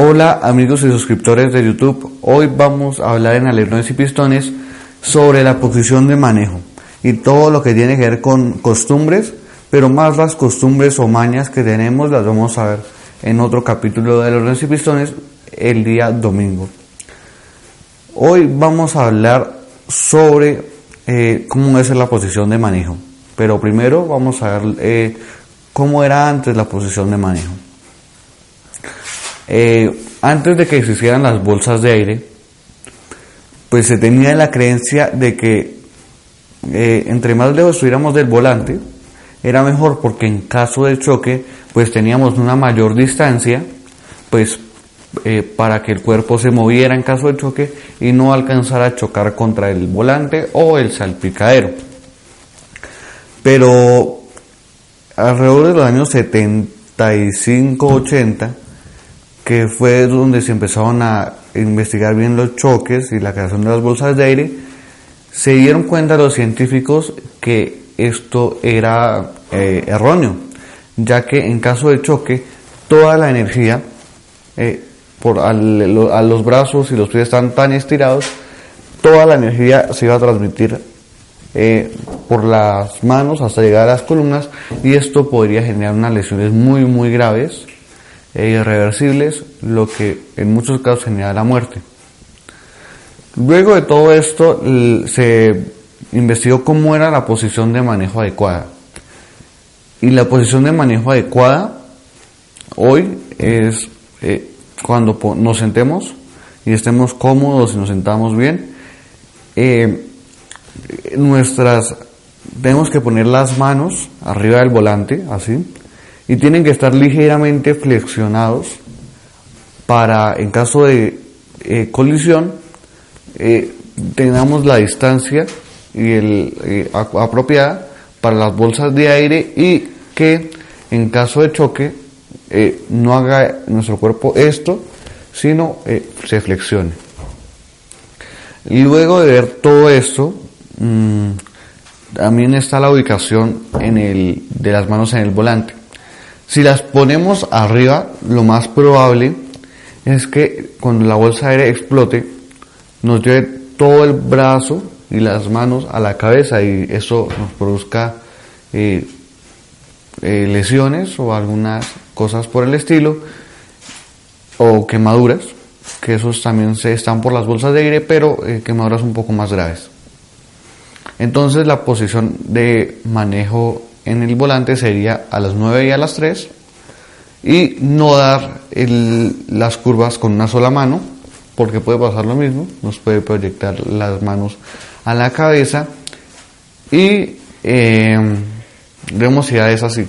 Hola amigos y suscriptores de YouTube, hoy vamos a hablar en alerones y pistones sobre la posición de manejo y todo lo que tiene que ver con costumbres, pero más las costumbres o mañas que tenemos las vamos a ver en otro capítulo de alerones y pistones el día domingo. Hoy vamos a hablar sobre eh, cómo es la posición de manejo, pero primero vamos a ver eh, cómo era antes la posición de manejo. Eh, antes de que se hicieran las bolsas de aire, pues se tenía la creencia de que eh, entre más lejos estuviéramos del volante, era mejor porque en caso de choque, pues teníamos una mayor distancia, pues eh, para que el cuerpo se moviera en caso de choque y no alcanzara a chocar contra el volante o el salpicadero. Pero alrededor de los años 75-80, que fue donde se empezaron a investigar bien los choques y la creación de las bolsas de aire, se dieron cuenta los científicos que esto era eh, erróneo, ya que en caso de choque toda la energía eh, por a los brazos y los pies están tan estirados, toda la energía se iba a transmitir eh, por las manos hasta llegar a las columnas y esto podría generar unas lesiones muy muy graves e irreversibles, lo que en muchos casos genera la muerte. Luego de todo esto se investigó cómo era la posición de manejo adecuada. Y la posición de manejo adecuada hoy es eh, cuando nos sentemos y estemos cómodos y nos sentamos bien. Eh, nuestras tenemos que poner las manos arriba del volante, así, y tienen que estar ligeramente flexionados para, en caso de eh, colisión, eh, tengamos la distancia y el, eh, apropiada para las bolsas de aire y que en caso de choque no haga nuestro cuerpo esto, sino se flexione. Luego de ver todo esto, mmm, también está la ubicación en el, de las manos en el volante. Si las ponemos arriba, lo más probable es que cuando la bolsa de aire explote, nos lleve todo el brazo y las manos a la cabeza y eso nos produzca eh, eh, lesiones o algunas cosas por el estilo o quemaduras, que esos también se están por las bolsas de aire, pero eh, quemaduras un poco más graves. Entonces la posición de manejo en el volante sería a las 9 y a las 3 y no dar las curvas con una sola mano porque puede pasar lo mismo, nos puede proyectar las manos a la cabeza y eh, es así,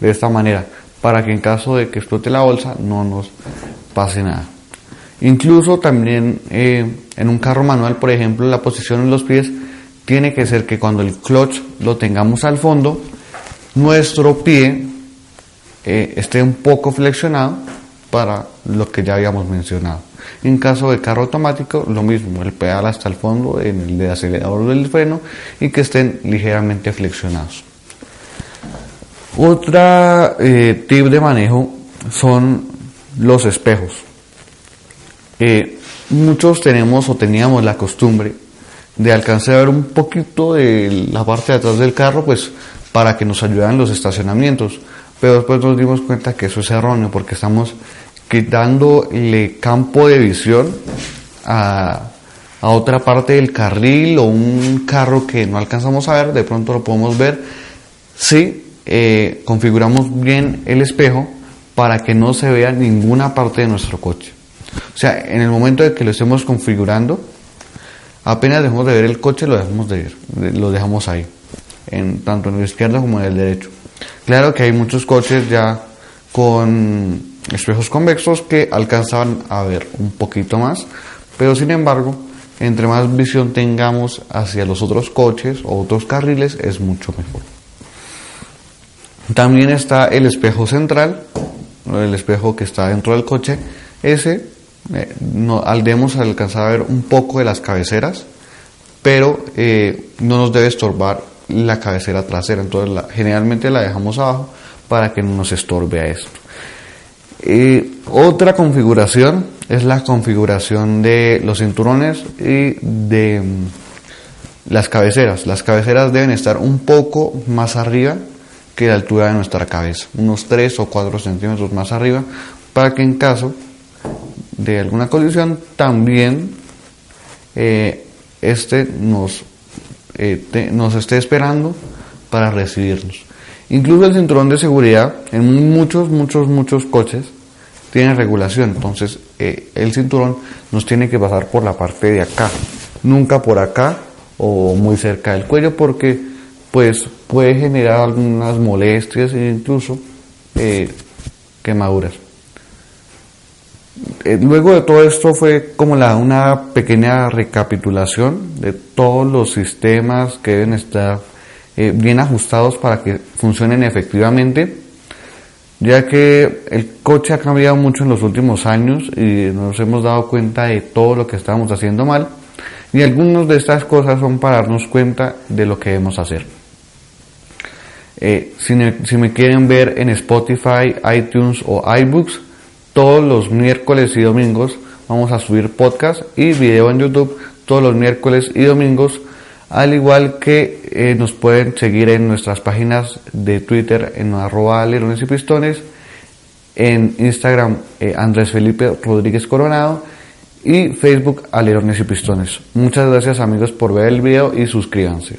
de esta manera, para que en caso de que explote la bolsa no nos pase nada. Incluso también eh, en un carro manual, por ejemplo, la posición en los pies tiene que ser que cuando el clutch lo tengamos al fondo, nuestro pie eh, esté un poco flexionado para lo que ya habíamos mencionado. En caso de carro automático, lo mismo, el pedal hasta el fondo en el de acelerador del freno y que estén ligeramente flexionados. Otra eh, tip de manejo son los espejos. Eh, muchos tenemos o teníamos la costumbre de alcanzar a ver un poquito de la parte de atrás del carro, pues para que nos ayudaran los estacionamientos. Pero después nos dimos cuenta que eso es erróneo porque estamos quitándole campo de visión a, a otra parte del carril o un carro que no alcanzamos a ver, de pronto lo podemos ver si eh, configuramos bien el espejo para que no se vea ninguna parte de nuestro coche. O sea, en el momento de que lo estemos configurando, apenas dejamos de ver el coche, lo dejamos de ver, lo dejamos ahí, en, tanto en el izquierdo como en el derecho. Claro que hay muchos coches ya con espejos convexos que alcanzan a ver un poquito más, pero sin embargo, entre más visión tengamos hacia los otros coches o otros carriles es mucho mejor. También está el espejo central, el espejo que está dentro del coche. Ese eh, no, debemos alcanzar a ver un poco de las cabeceras, pero eh, no nos debe estorbar la cabecera trasera. Entonces generalmente la dejamos abajo para que no nos estorbe a esto. Eh, otra configuración es la configuración de los cinturones y de mm, las cabeceras. Las cabeceras deben estar un poco más arriba que la altura de nuestra cabeza, unos 3 o 4 centímetros más arriba, para que en caso de alguna colisión también eh, este nos, eh, nos esté esperando para recibirnos. Incluso el cinturón de seguridad en muchos, muchos, muchos coches tiene regulación, entonces eh, el cinturón nos tiene que pasar por la parte de acá, nunca por acá o muy cerca del cuello porque pues puede generar algunas molestias e incluso quemaduras. Eh, luego de todo esto fue como una pequeña recapitulación de todos los sistemas que deben estar eh, bien ajustados para que funcionen efectivamente, ya que el coche ha cambiado mucho en los últimos años y nos hemos dado cuenta de todo lo que estábamos haciendo mal y algunas de estas cosas son para darnos cuenta de lo que debemos hacer. Eh, si, me, quieren ver en Spotify, iTunes o iBooks, todos los miércoles y domingos vamos a subir podcast y video en YouTube todos los miércoles y domingos, al igual que eh, nos pueden seguir en nuestras páginas de Twitter en arroba y pistones, en Instagram eh, Andrés Felipe Rodríguez Coronado y Facebook alerones y pistones. Muchas gracias amigos por ver el video y suscríbanse.